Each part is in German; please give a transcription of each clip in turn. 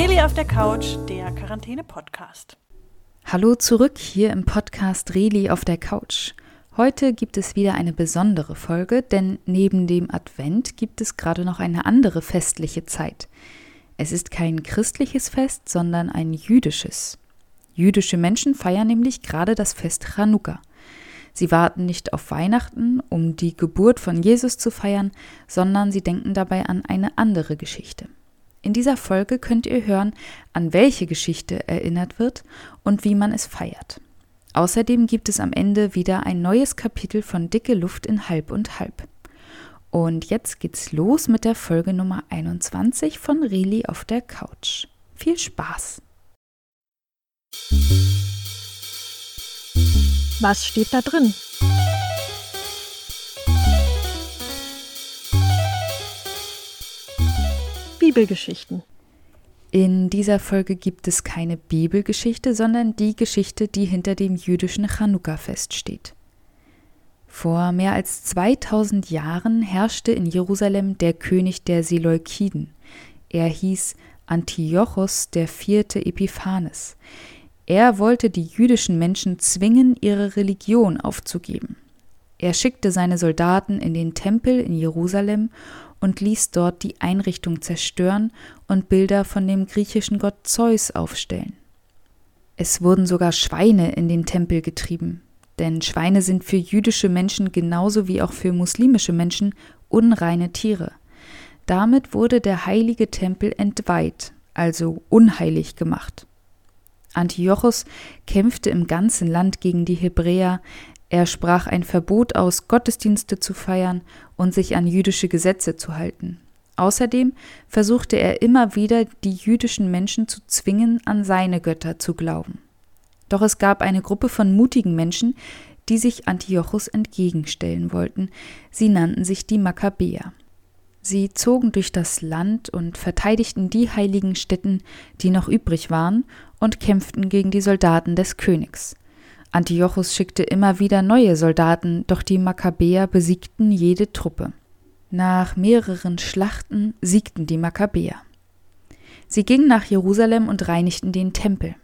Reli auf der Couch, der Quarantäne-Podcast. Hallo zurück hier im Podcast Reli auf der Couch. Heute gibt es wieder eine besondere Folge, denn neben dem Advent gibt es gerade noch eine andere festliche Zeit. Es ist kein christliches Fest, sondern ein jüdisches. Jüdische Menschen feiern nämlich gerade das Fest Chanukka. Sie warten nicht auf Weihnachten, um die Geburt von Jesus zu feiern, sondern sie denken dabei an eine andere Geschichte. In dieser Folge könnt ihr hören, an welche Geschichte erinnert wird und wie man es feiert. Außerdem gibt es am Ende wieder ein neues Kapitel von Dicke Luft in Halb und Halb. Und jetzt geht's los mit der Folge Nummer 21 von Reli auf der Couch. Viel Spaß! Was steht da drin? Bibelgeschichten. In dieser Folge gibt es keine Bibelgeschichte, sondern die Geschichte, die hinter dem jüdischen Chanukka-Fest steht. Vor mehr als 2000 Jahren herrschte in Jerusalem der König der Seleukiden. Er hieß Antiochos IV. Epiphanes. Er wollte die jüdischen Menschen zwingen, ihre Religion aufzugeben. Er schickte seine Soldaten in den Tempel in Jerusalem und ließ dort die Einrichtung zerstören und Bilder von dem griechischen Gott Zeus aufstellen. Es wurden sogar Schweine in den Tempel getrieben, denn Schweine sind für jüdische Menschen genauso wie auch für muslimische Menschen unreine Tiere. Damit wurde der heilige Tempel entweiht, also unheilig gemacht. Antiochos kämpfte im ganzen Land gegen die Hebräer, er sprach ein Verbot aus, Gottesdienste zu feiern und sich an jüdische Gesetze zu halten. Außerdem versuchte er immer wieder, die jüdischen Menschen zu zwingen, an seine Götter zu glauben. Doch es gab eine Gruppe von mutigen Menschen, die sich Antiochus entgegenstellen wollten. Sie nannten sich die Makkabäer. Sie zogen durch das Land und verteidigten die heiligen Stätten, die noch übrig waren, und kämpften gegen die Soldaten des Königs. Antiochus schickte immer wieder neue Soldaten, doch die Makkabäer besiegten jede Truppe. Nach mehreren Schlachten siegten die Makkabäer. Sie gingen nach Jerusalem und reinigten den Tempel.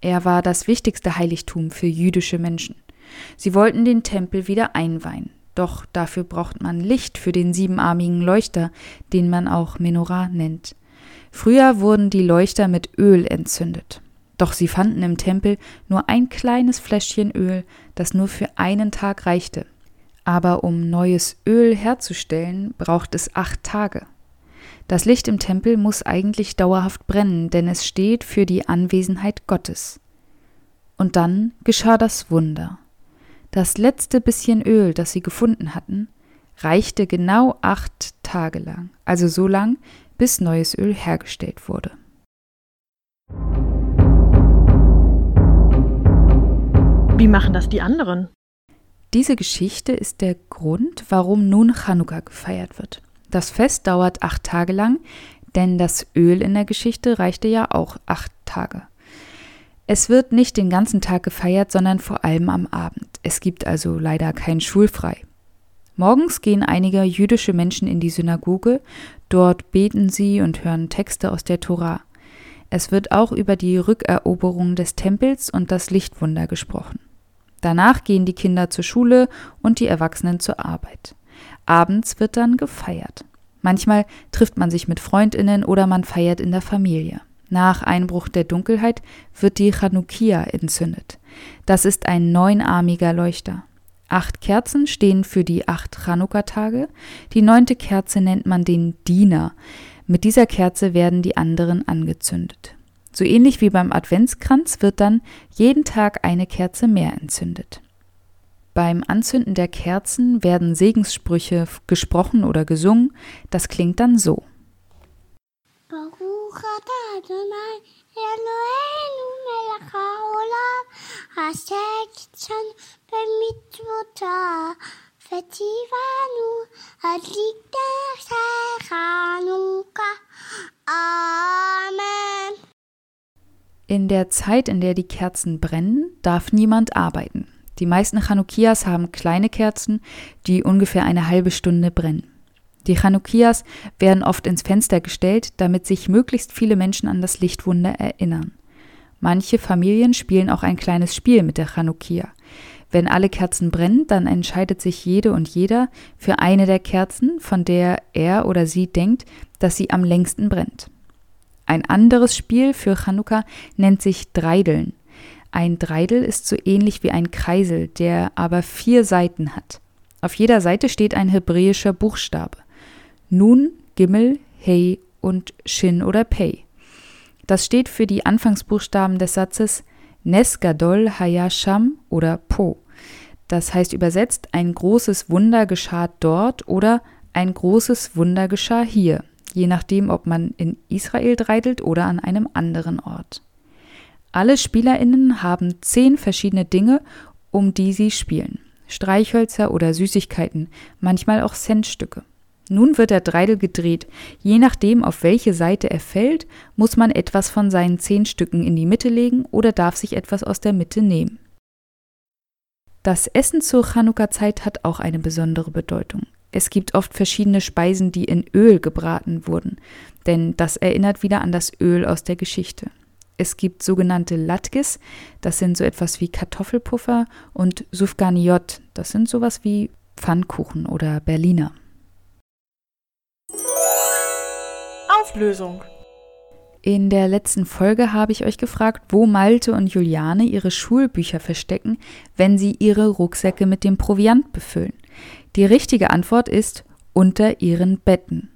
Er war das wichtigste Heiligtum für jüdische Menschen. Sie wollten den Tempel wieder einweihen, doch dafür braucht man Licht für den siebenarmigen Leuchter, den man auch Menorah nennt. Früher wurden die Leuchter mit Öl entzündet. Doch sie fanden im Tempel nur ein kleines Fläschchen Öl, das nur für einen Tag reichte. Aber um neues Öl herzustellen, braucht es acht Tage. Das Licht im Tempel muss eigentlich dauerhaft brennen, denn es steht für die Anwesenheit Gottes. Und dann geschah das Wunder. Das letzte bisschen Öl, das sie gefunden hatten, reichte genau acht Tage lang, also so lang, bis neues Öl hergestellt wurde. Wie machen das die anderen? Diese Geschichte ist der Grund, warum nun Chanukka gefeiert wird. Das Fest dauert acht Tage lang, denn das Öl in der Geschichte reichte ja auch acht Tage. Es wird nicht den ganzen Tag gefeiert, sondern vor allem am Abend. Es gibt also leider kein Schulfrei. Morgens gehen einige jüdische Menschen in die Synagoge, dort beten sie und hören Texte aus der Tora. Es wird auch über die Rückeroberung des Tempels und das Lichtwunder gesprochen. Danach gehen die Kinder zur Schule und die Erwachsenen zur Arbeit. Abends wird dann gefeiert. Manchmal trifft man sich mit Freundinnen oder man feiert in der Familie. Nach Einbruch der Dunkelheit wird die Chanukia entzündet. Das ist ein neunarmiger Leuchter. Acht Kerzen stehen für die acht Chanukka-Tage. Die neunte Kerze nennt man den Diener. Mit dieser Kerze werden die anderen angezündet. So ähnlich wie beim Adventskranz wird dann jeden Tag eine Kerze mehr entzündet. Beim Anzünden der Kerzen werden Segenssprüche gesprochen oder gesungen. Das klingt dann so. Amen. In der Zeit, in der die Kerzen brennen, darf niemand arbeiten. Die meisten Chanukias haben kleine Kerzen, die ungefähr eine halbe Stunde brennen. Die Chanukias werden oft ins Fenster gestellt, damit sich möglichst viele Menschen an das Lichtwunder erinnern. Manche Familien spielen auch ein kleines Spiel mit der Chanukia. Wenn alle Kerzen brennen, dann entscheidet sich jede und jeder für eine der Kerzen, von der er oder sie denkt, dass sie am längsten brennt. Ein anderes Spiel für Chanukka nennt sich Dreideln. Ein Dreidel ist so ähnlich wie ein Kreisel, der aber vier Seiten hat. Auf jeder Seite steht ein hebräischer Buchstabe. Nun, Gimmel, Hey und Shin oder Pei. Das steht für die Anfangsbuchstaben des Satzes Nes Gadol Hayasham oder Po. Das heißt übersetzt, ein großes Wunder geschah dort oder ein großes Wunder geschah hier, je nachdem, ob man in Israel dreidelt oder an einem anderen Ort. Alle SpielerInnen haben zehn verschiedene Dinge, um die sie spielen. Streichhölzer oder Süßigkeiten, manchmal auch Centstücke. Nun wird der Dreidel gedreht. Je nachdem, auf welche Seite er fällt, muss man etwas von seinen zehn Stücken in die Mitte legen oder darf sich etwas aus der Mitte nehmen. Das Essen zur Chanukka-Zeit hat auch eine besondere Bedeutung. Es gibt oft verschiedene Speisen, die in Öl gebraten wurden, denn das erinnert wieder an das Öl aus der Geschichte. Es gibt sogenannte Latkes, das sind so etwas wie Kartoffelpuffer, und Sufganiot, das sind sowas wie Pfannkuchen oder Berliner. Auflösung. In der letzten Folge habe ich euch gefragt, wo Malte und Juliane ihre Schulbücher verstecken, wenn sie ihre Rucksäcke mit dem Proviant befüllen. Die richtige Antwort ist unter ihren Betten.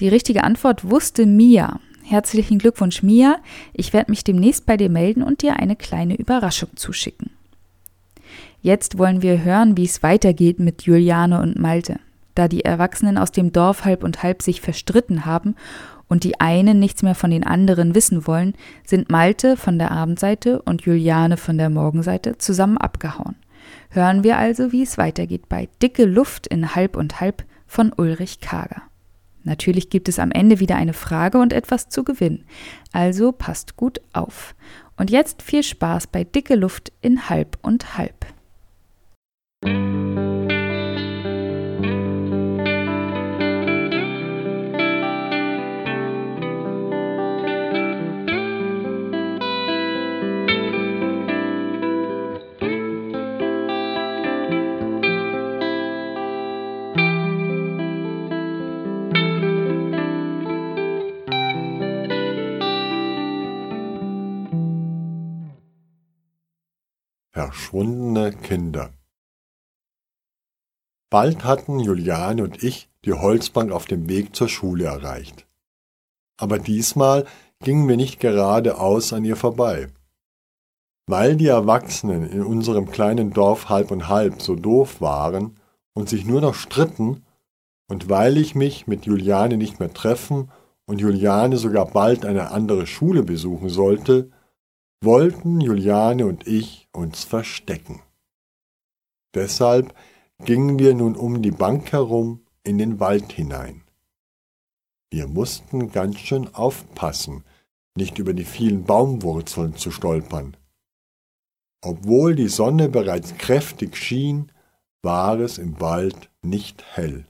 Die richtige Antwort wusste Mia. Herzlichen Glückwunsch, Mia. Ich werde mich demnächst bei dir melden und dir eine kleine Überraschung zuschicken. Jetzt wollen wir hören, wie es weitergeht mit Juliane und Malte. Da die Erwachsenen aus dem Dorf halb und halb sich verstritten haben und die einen nichts mehr von den anderen wissen wollen, sind Malte von der Abendseite und Juliane von der Morgenseite zusammen abgehauen. Hören wir also, wie es weitergeht bei Dicke Luft in Halb und Halb von Ulrich Kager. Natürlich gibt es am Ende wieder eine Frage und etwas zu gewinnen. Also passt gut auf. Und jetzt viel Spaß bei Dicke Luft in Halb und Halb. Verschwundene Kinder Bald hatten Juliane und ich die Holzbank auf dem Weg zur Schule erreicht. Aber diesmal gingen wir nicht geradeaus an ihr vorbei. Weil die Erwachsenen in unserem kleinen Dorf halb und halb so doof waren und sich nur noch stritten, und weil ich mich mit Juliane nicht mehr treffen und Juliane sogar bald eine andere Schule besuchen sollte, wollten Juliane und ich uns verstecken. Deshalb gingen wir nun um die Bank herum in den Wald hinein. Wir mussten ganz schön aufpassen, nicht über die vielen Baumwurzeln zu stolpern. Obwohl die Sonne bereits kräftig schien, war es im Wald nicht hell.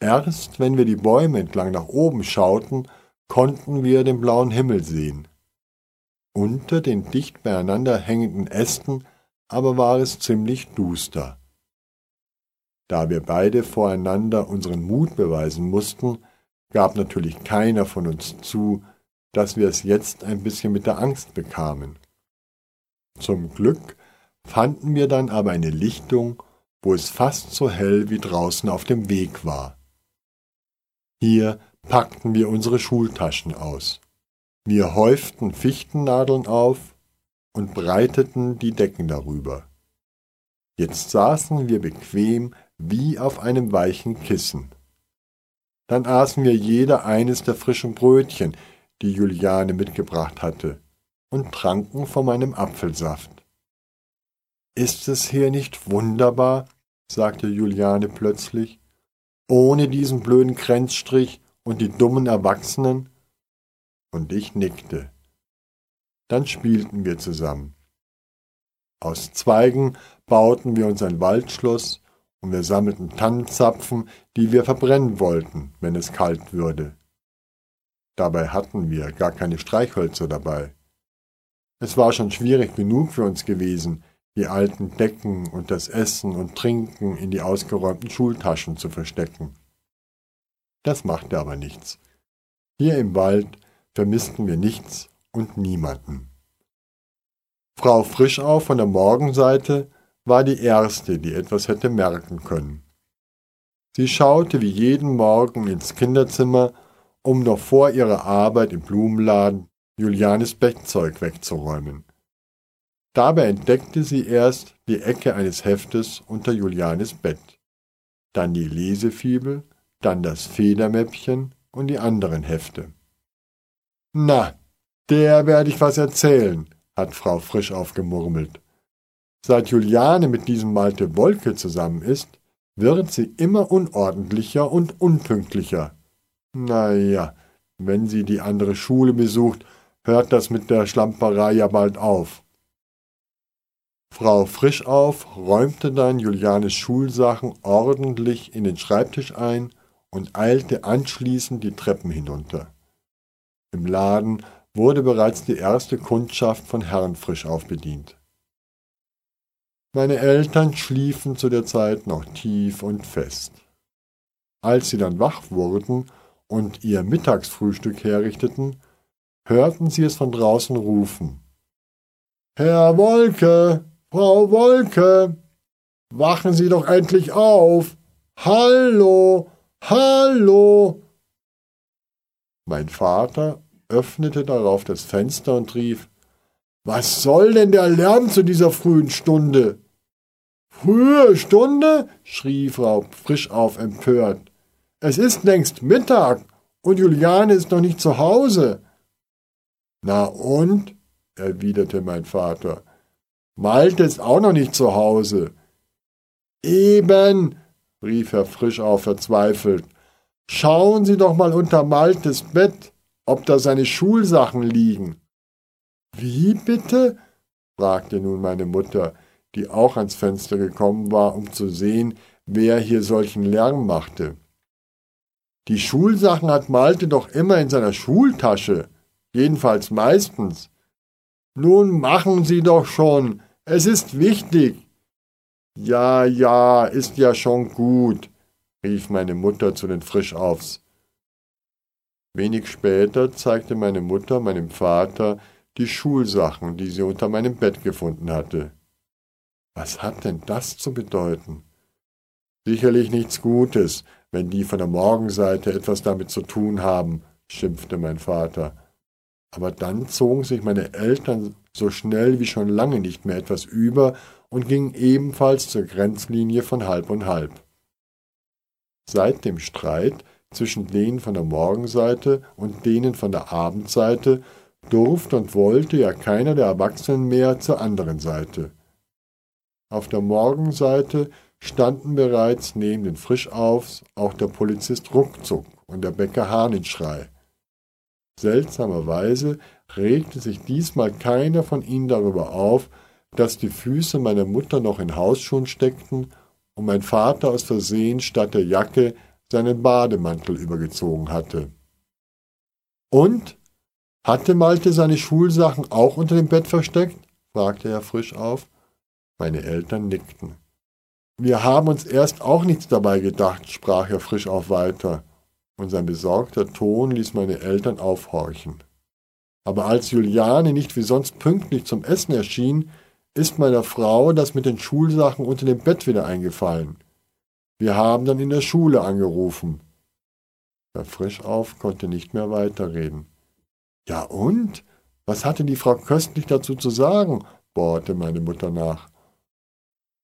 Erst wenn wir die Bäume entlang nach oben schauten, konnten wir den blauen Himmel sehen. Unter den dicht beieinander hängenden Ästen aber war es ziemlich duster. Da wir beide voreinander unseren Mut beweisen mussten, gab natürlich keiner von uns zu, dass wir es jetzt ein bisschen mit der Angst bekamen. Zum Glück fanden wir dann aber eine Lichtung, wo es fast so hell wie draußen auf dem Weg war. Hier packten wir unsere Schultaschen aus. Wir häuften Fichtennadeln auf und breiteten die Decken darüber. Jetzt saßen wir bequem wie auf einem weichen Kissen. Dann aßen wir jeder eines der frischen Brötchen, die Juliane mitgebracht hatte, und tranken von meinem Apfelsaft. Ist es hier nicht wunderbar? sagte Juliane plötzlich, ohne diesen blöden Grenzstrich und die dummen Erwachsenen? Und ich nickte. Dann spielten wir zusammen. Aus Zweigen bauten wir uns ein Waldschloss und wir sammelten Tannenzapfen, die wir verbrennen wollten, wenn es kalt würde. Dabei hatten wir gar keine Streichhölzer dabei. Es war schon schwierig genug für uns gewesen, die alten Decken und das Essen und Trinken in die ausgeräumten Schultaschen zu verstecken. Das machte aber nichts. Hier im Wald vermissten wir nichts und niemanden. Frau Frischau von der Morgenseite war die Erste, die etwas hätte merken können. Sie schaute wie jeden Morgen ins Kinderzimmer, um noch vor ihrer Arbeit im Blumenladen Julianes Bettzeug wegzuräumen. Dabei entdeckte sie erst die Ecke eines Heftes unter Julianes Bett, dann die Lesefibel, dann das Federmäppchen und die anderen Hefte. Na, der werde ich was erzählen, hat Frau Frisch aufgemurmelt. Seit Juliane mit diesem Malte Wolke zusammen ist, wird sie immer unordentlicher und unpünktlicher. Na ja, wenn sie die andere Schule besucht, hört das mit der Schlamperei ja bald auf. Frau Frischauf räumte dann Julianes Schulsachen ordentlich in den Schreibtisch ein und eilte anschließend die Treppen hinunter. Im Laden wurde bereits die erste Kundschaft von Herrn Frischauf bedient. Meine Eltern schliefen zu der Zeit noch tief und fest. Als sie dann wach wurden und ihr Mittagsfrühstück herrichteten, hörten sie es von draußen rufen. Herr Wolke, Frau Wolke, wachen Sie doch endlich auf. Hallo, hallo. Mein Vater öffnete darauf das Fenster und rief, was soll denn der Lärm zu dieser frühen Stunde? Frühe Stunde? schrie Frau Frischauf empört. Es ist längst Mittag und Juliane ist noch nicht zu Hause. Na und? erwiderte mein Vater. Malte ist auch noch nicht zu Hause. Eben, rief Herr Frischauf verzweifelt. Schauen Sie doch mal unter Maltes Bett, ob da seine Schulsachen liegen. Wie bitte? fragte nun meine Mutter, die auch ans Fenster gekommen war, um zu sehen, wer hier solchen Lärm machte. Die Schulsachen hat Malte doch immer in seiner Schultasche, jedenfalls meistens. Nun machen Sie doch schon, es ist wichtig. Ja, ja, ist ja schon gut, rief meine Mutter zu den Frischaufs. Wenig später zeigte meine Mutter meinem Vater die Schulsachen, die sie unter meinem Bett gefunden hatte. Was hat denn das zu bedeuten? Sicherlich nichts Gutes, wenn die von der Morgenseite etwas damit zu tun haben, schimpfte mein Vater. Aber dann zogen sich meine Eltern so schnell wie schon lange nicht mehr etwas über und gingen ebenfalls zur Grenzlinie von halb und halb. Seit dem Streit zwischen denen von der Morgenseite und denen von der Abendseite durfte und wollte ja keiner der Erwachsenen mehr zur anderen Seite. Auf der Morgenseite standen bereits neben den Frischaufs auch der Polizist Ruckzuck und der Bäcker Hahnenschrei. Seltsamerweise regte sich diesmal keiner von ihnen darüber auf, dass die Füße meiner Mutter noch in Hausschuhen steckten und mein Vater aus Versehen statt der Jacke seinen Bademantel übergezogen hatte. Und? Hatte Malte seine Schulsachen auch unter dem Bett versteckt? fragte er frisch auf. Meine Eltern nickten. Wir haben uns erst auch nichts dabei gedacht, sprach er frisch auf weiter, und sein besorgter Ton ließ meine Eltern aufhorchen. Aber als Juliane nicht wie sonst pünktlich zum Essen erschien, ist meiner Frau das mit den Schulsachen unter dem Bett wieder eingefallen. Wir haben dann in der Schule angerufen. Herr Frischauf konnte nicht mehr weiterreden. Ja und? Was hatte die Frau köstlich dazu zu sagen? bohrte meine Mutter nach.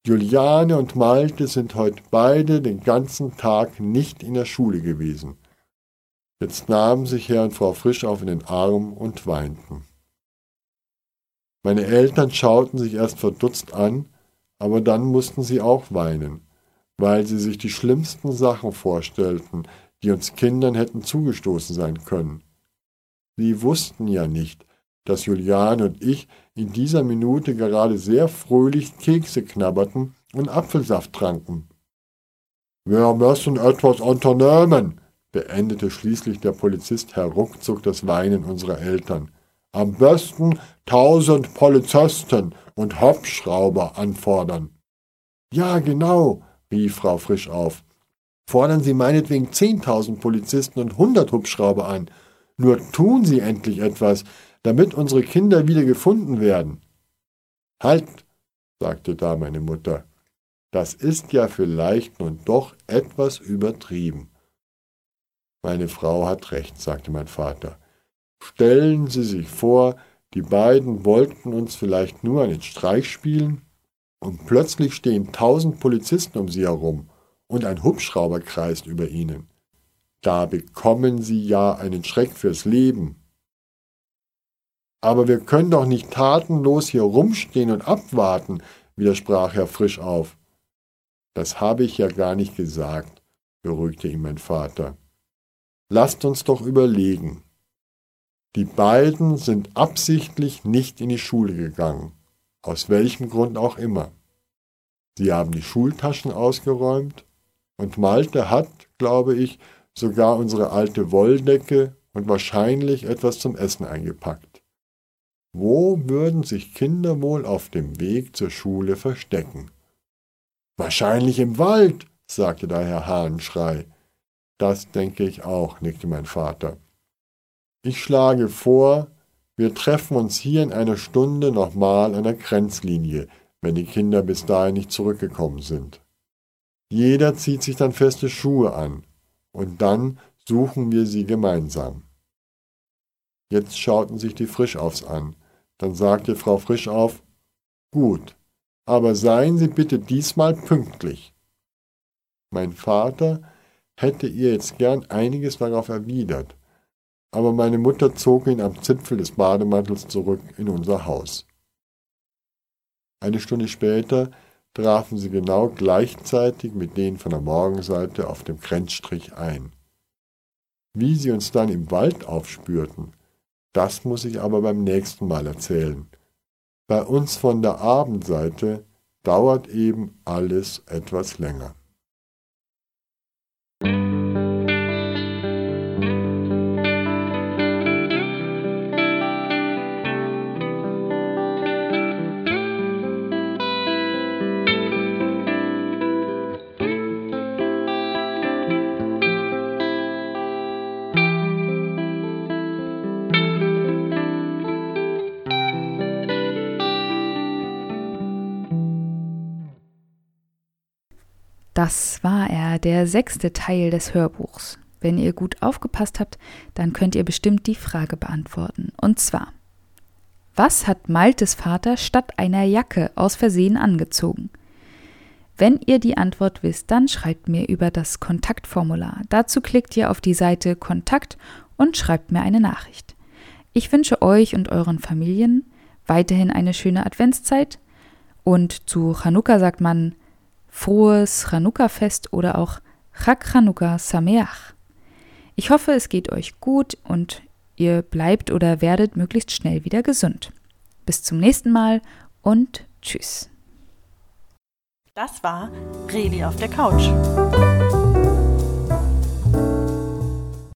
Juliane und Malte sind heute beide den ganzen Tag nicht in der Schule gewesen. Jetzt nahmen sich Herr und Frau Frischauf in den Arm und weinten. Meine Eltern schauten sich erst verdutzt an, aber dann mussten sie auch weinen weil sie sich die schlimmsten Sachen vorstellten, die uns Kindern hätten zugestoßen sein können. Sie wussten ja nicht, dass Juliane und ich in dieser Minute gerade sehr fröhlich Kekse knabberten und Apfelsaft tranken. Wir müssen etwas unternehmen, beendete schließlich der Polizist herruckzuck das Weinen unserer Eltern. Am besten tausend Polizisten und Hubschrauber anfordern. Ja, genau, rief Frau Frisch auf. Fordern Sie meinetwegen zehntausend Polizisten und hundert Hubschrauber an. Nur tun Sie endlich etwas, damit unsere Kinder wieder gefunden werden. Halt, sagte da meine Mutter. Das ist ja vielleicht nun doch etwas übertrieben. Meine Frau hat recht, sagte mein Vater. Stellen Sie sich vor, die beiden wollten uns vielleicht nur einen Streich spielen, und plötzlich stehen tausend Polizisten um sie herum und ein Hubschrauber kreist über ihnen. Da bekommen sie ja einen Schreck fürs Leben. Aber wir können doch nicht tatenlos hier rumstehen und abwarten, widersprach Herr Frisch auf. Das habe ich ja gar nicht gesagt, beruhigte ihn mein Vater. Lasst uns doch überlegen. Die beiden sind absichtlich nicht in die Schule gegangen, aus welchem Grund auch immer. Sie haben die Schultaschen ausgeräumt und Malte hat, glaube ich, sogar unsere alte Wolldecke und wahrscheinlich etwas zum Essen eingepackt. Wo würden sich Kinder wohl auf dem Weg zur Schule verstecken? Wahrscheinlich im Wald, sagte da Herr Hahnschrei. Das denke ich auch, nickte mein Vater. Ich schlage vor, wir treffen uns hier in einer Stunde nochmal an der Grenzlinie, wenn die Kinder bis dahin nicht zurückgekommen sind. Jeder zieht sich dann feste Schuhe an, und dann suchen wir sie gemeinsam. Jetzt schauten sich die Frischaufs an. Dann sagte Frau Frischauf, Gut, aber seien Sie bitte diesmal pünktlich. Mein Vater hätte ihr jetzt gern einiges darauf erwidert, aber meine Mutter zog ihn am Zipfel des Bademantels zurück in unser Haus. Eine Stunde später trafen sie genau gleichzeitig mit denen von der Morgenseite auf dem Grenzstrich ein. Wie sie uns dann im Wald aufspürten, das muss ich aber beim nächsten Mal erzählen. Bei uns von der Abendseite dauert eben alles etwas länger. Das war er, der sechste Teil des Hörbuchs. Wenn ihr gut aufgepasst habt, dann könnt ihr bestimmt die Frage beantworten. Und zwar, was hat Maltes Vater statt einer Jacke aus Versehen angezogen? Wenn ihr die Antwort wisst, dann schreibt mir über das Kontaktformular. Dazu klickt ihr auf die Seite Kontakt und schreibt mir eine Nachricht. Ich wünsche euch und euren Familien weiterhin eine schöne Adventszeit und zu Chanukka sagt man frohes Chanukka-Fest oder auch Chag Chanukka Sameach. Ich hoffe, es geht euch gut und ihr bleibt oder werdet möglichst schnell wieder gesund. Bis zum nächsten Mal und tschüss. Das war Reli auf der Couch.